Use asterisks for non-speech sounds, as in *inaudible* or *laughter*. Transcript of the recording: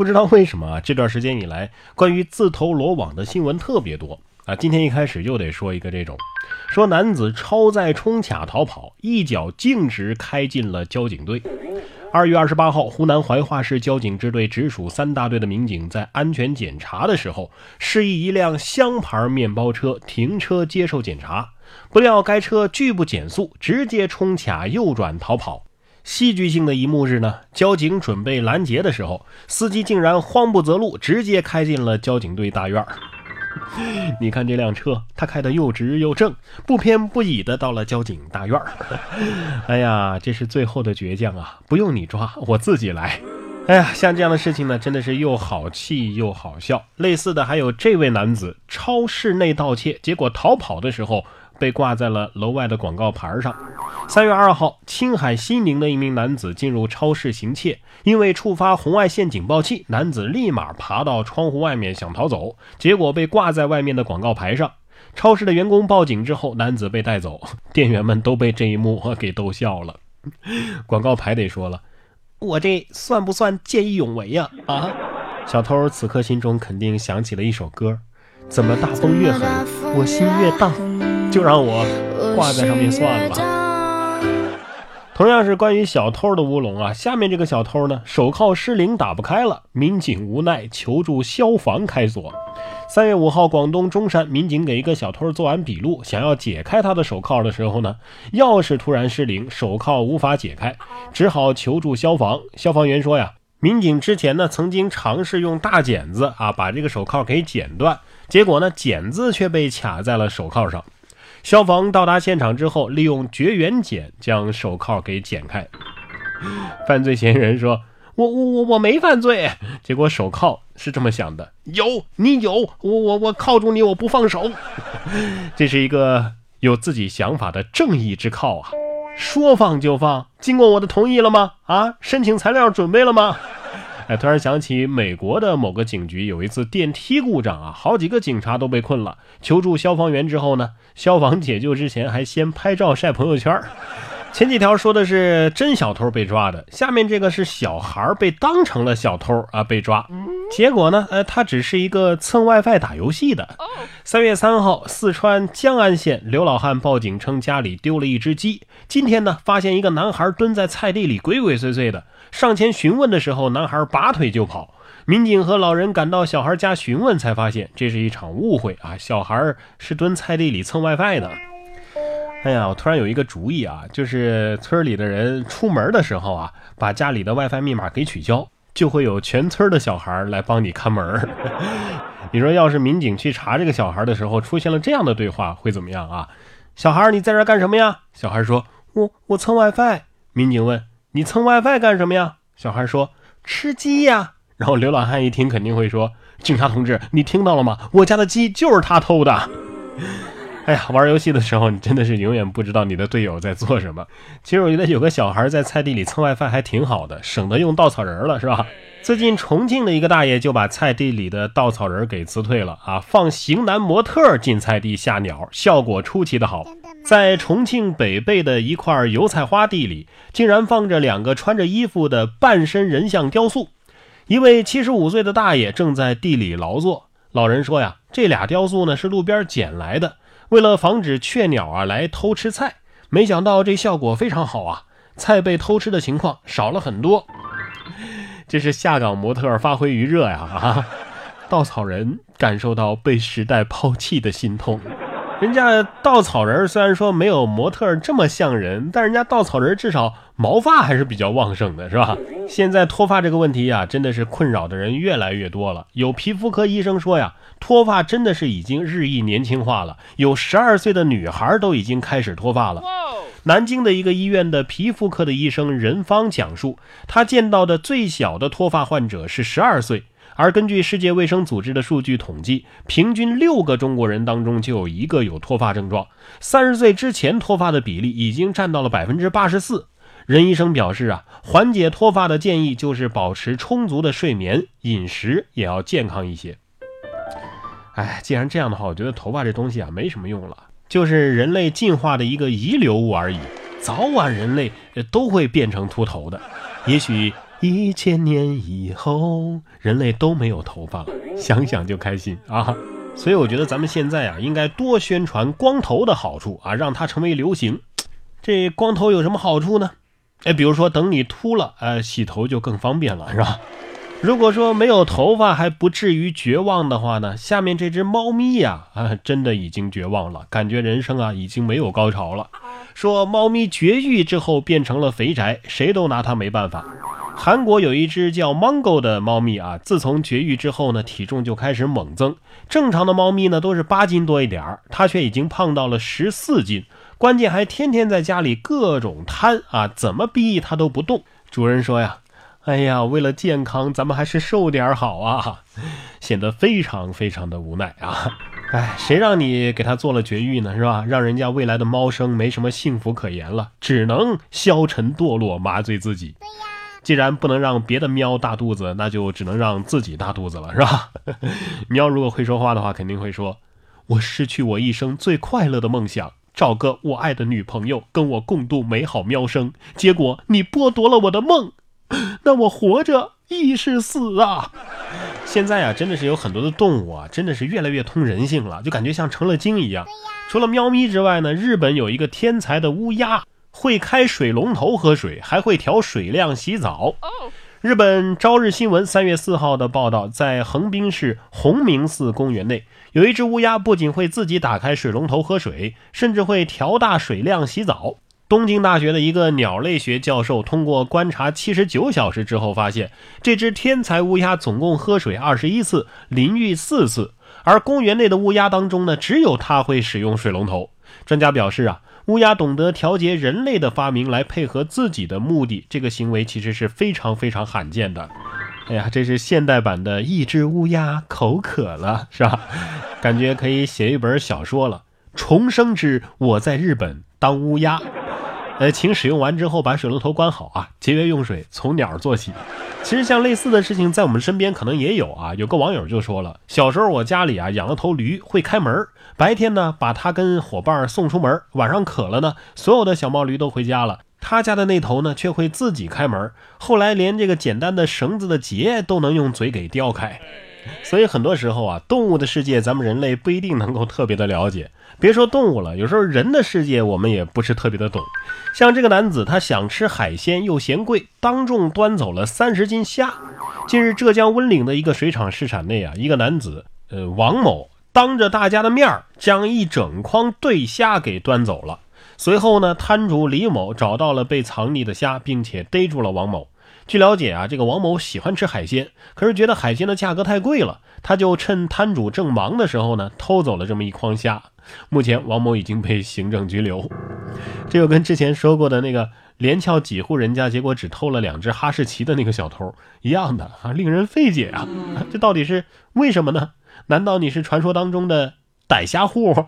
不知道为什么啊，这段时间以来，关于自投罗网的新闻特别多啊。今天一开始又得说一个这种，说男子超载冲卡逃跑，一脚径直开进了交警队。二月二十八号，湖南怀化市交警支队直属三大队的民警在安全检查的时候，示意一辆湘牌面包车停车接受检查，不料该车拒不减速，直接冲卡右转逃跑。戏剧性的一幕是呢，交警准备拦截的时候，司机竟然慌不择路，直接开进了交警队大院儿 *laughs* 你看这辆车，他开的又直又正，不偏不倚的到了交警大院儿 *laughs* 哎呀，这是最后的倔强啊！不用你抓，我自己来。哎呀，像这样的事情呢，真的是又好气又好笑。类似的还有这位男子超市内盗窃，结果逃跑的时候。被挂在了楼外的广告牌上。三月二号，青海西宁的一名男子进入超市行窃，因为触发红外线警报器，男子立马爬到窗户外面想逃走，结果被挂在外面的广告牌上。超市的员工报警之后，男子被带走，店员们都被这一幕 *laughs* 给逗笑了。广告牌得说了，我这算不算见义勇为呀？啊！小偷此刻心中肯定想起了一首歌：怎么大风越狠，我心越大。就让我挂在上面算了。同样是关于小偷的乌龙啊，下面这个小偷呢，手铐失灵打不开了，民警无奈求助消防开锁。三月五号，广东中山民警给一个小偷做完笔录，想要解开他的手铐的时候呢，钥匙突然失灵，手铐无法解开，只好求助消防。消防员说呀，民警之前呢曾经尝试用大剪子啊把这个手铐给剪断，结果呢剪子却被卡在了手铐上。消防到达现场之后，利用绝缘剪将手铐给剪开。*laughs* 犯罪嫌疑人说：“我我我我没犯罪。”结果手铐是这么想的：“有你有我我我铐住你，我不放手。” *laughs* 这是一个有自己想法的正义之铐啊！说放就放，经过我的同意了吗？啊，申请材料准备了吗？哎，突然想起美国的某个警局有一次电梯故障啊，好几个警察都被困了。求助消防员之后呢，消防解救之前还先拍照晒朋友圈。前几条说的是真小偷被抓的，下面这个是小孩被当成了小偷啊被抓。结果呢，呃，他只是一个蹭 WiFi 打游戏的。三月三号，四川江安县刘老汉报警称家里丢了一只鸡。今天呢，发现一个男孩蹲在菜地里鬼鬼祟祟的。上前询问的时候，男孩拔腿就跑。民警和老人赶到小孩家询问，才发现这是一场误会啊！小孩是蹲菜地里蹭 WiFi 的。哎呀，我突然有一个主意啊，就是村里的人出门的时候啊，把家里的 WiFi 密码给取消，就会有全村的小孩来帮你看门。*laughs* 你说，要是民警去查这个小孩的时候，出现了这样的对话，会怎么样啊？小孩，你在这干什么呀？小孩说：“我我蹭 WiFi。”民警问。你蹭 WiFi 干什么呀？小孩说吃鸡呀。然后刘老汉一听肯定会说：“警察同志，你听到了吗？我家的鸡就是他偷的。”哎呀，玩游戏的时候你真的是永远不知道你的队友在做什么。其实我觉得有个小孩在菜地里蹭 WiFi 还挺好的，省得用稻草人了，是吧？最近重庆的一个大爷就把菜地里的稻草人给辞退了啊，放型男模特进菜地吓鸟，效果出奇的好。在重庆北碚的一块油菜花地里，竟然放着两个穿着衣服的半身人像雕塑。一位七十五岁的大爷正在地里劳作。老人说呀，这俩雕塑呢是路边捡来的，为了防止雀鸟啊来偷吃菜。没想到这效果非常好啊，菜被偷吃的情况少了很多。这是下岗模特发挥余热呀！啊，稻草人感受到被时代抛弃的心痛。人家稻草人虽然说没有模特这么像人，但人家稻草人至少毛发还是比较旺盛的，是吧？现在脱发这个问题呀，真的是困扰的人越来越多了。有皮肤科医生说呀，脱发真的是已经日益年轻化了，有十二岁的女孩都已经开始脱发了。南京的一个医院的皮肤科的医生任芳讲述，他见到的最小的脱发患者是十二岁。而根据世界卫生组织的数据统计，平均六个中国人当中就有一个有脱发症状。三十岁之前脱发的比例已经占到了百分之八十四。任医生表示啊，缓解脱发的建议就是保持充足的睡眠，饮食也要健康一些。哎，既然这样的话，我觉得头发这东西啊没什么用了，就是人类进化的一个遗留物而已，早晚人类都会变成秃头的。也许。一千年以后，人类都没有头发了，想想就开心啊！所以我觉得咱们现在啊，应该多宣传光头的好处啊，让它成为流行。这光头有什么好处呢？哎，比如说等你秃了，呃，洗头就更方便了，是吧？如果说没有头发还不至于绝望的话呢，下面这只猫咪呀，啊，真的已经绝望了，感觉人生啊已经没有高潮了。说猫咪绝育之后变成了肥宅，谁都拿它没办法。韩国有一只叫 Mango 的猫咪啊，自从绝育之后呢，体重就开始猛增。正常的猫咪呢都是八斤多一点儿，它却已经胖到了十四斤，关键还天天在家里各种瘫啊，怎么逼它都不动。主人说呀：“哎呀，为了健康，咱们还是瘦点好啊。”显得非常非常的无奈啊。哎，谁让你给它做了绝育呢？是吧？让人家未来的猫生没什么幸福可言了，只能消沉堕落，麻醉自己。既然不能让别的喵大肚子，那就只能让自己大肚子了，是吧？*laughs* 喵如果会说话的话，肯定会说：“我失去我一生最快乐的梦想，找个我爱的女朋友，跟我共度美好喵生。结果你剥夺了我的梦，那我活着亦是死啊！”现在啊，真的是有很多的动物啊，真的是越来越通人性了，就感觉像成了精一样。除了喵咪之外呢，日本有一个天才的乌鸦。会开水龙头喝水，还会调水量洗澡。日本朝日新闻三月四号的报道，在横滨市弘明寺公园内，有一只乌鸦不仅会自己打开水龙头喝水，甚至会调大水量洗澡。东京大学的一个鸟类学教授通过观察七十九小时之后发现，这只天才乌鸦总共喝水二十一次，淋浴四次，而公园内的乌鸦当中呢，只有它会使用水龙头。专家表示啊。乌鸦懂得调节人类的发明来配合自己的目的，这个行为其实是非常非常罕见的。哎呀，这是现代版的一只乌鸦口渴了，是吧？感觉可以写一本小说了。重生之我在日本当乌鸦。呃，请使用完之后把水龙头关好啊，节约用水，从鸟做起。其实像类似的事情在我们身边可能也有啊。有个网友就说了，小时候我家里啊养了头驴，会开门，白天呢把它跟伙伴送出门，晚上渴了呢，所有的小毛驴都回家了，他家的那头呢却会自己开门。后来连这个简单的绳子的结都能用嘴给叼开。所以很多时候啊，动物的世界咱们人类不一定能够特别的了解。别说动物了，有时候人的世界我们也不是特别的懂。像这个男子，他想吃海鲜又嫌贵，当众端走了三十斤虾。近日，浙江温岭的一个水产市场内啊，一个男子，呃，王某，当着大家的面儿将一整筐对虾给端走了。随后呢，摊主李某找到了被藏匿的虾，并且逮住了王某。据了解啊，这个王某喜欢吃海鲜，可是觉得海鲜的价格太贵了，他就趁摊主正忙的时候呢，偷走了这么一筐虾。目前王某已经被行政拘留。这又跟之前说过的那个连撬几户人家，结果只偷了两只哈士奇的那个小偷一样的啊，令人费解啊！这到底是为什么呢？难道你是传说当中的逮虾户？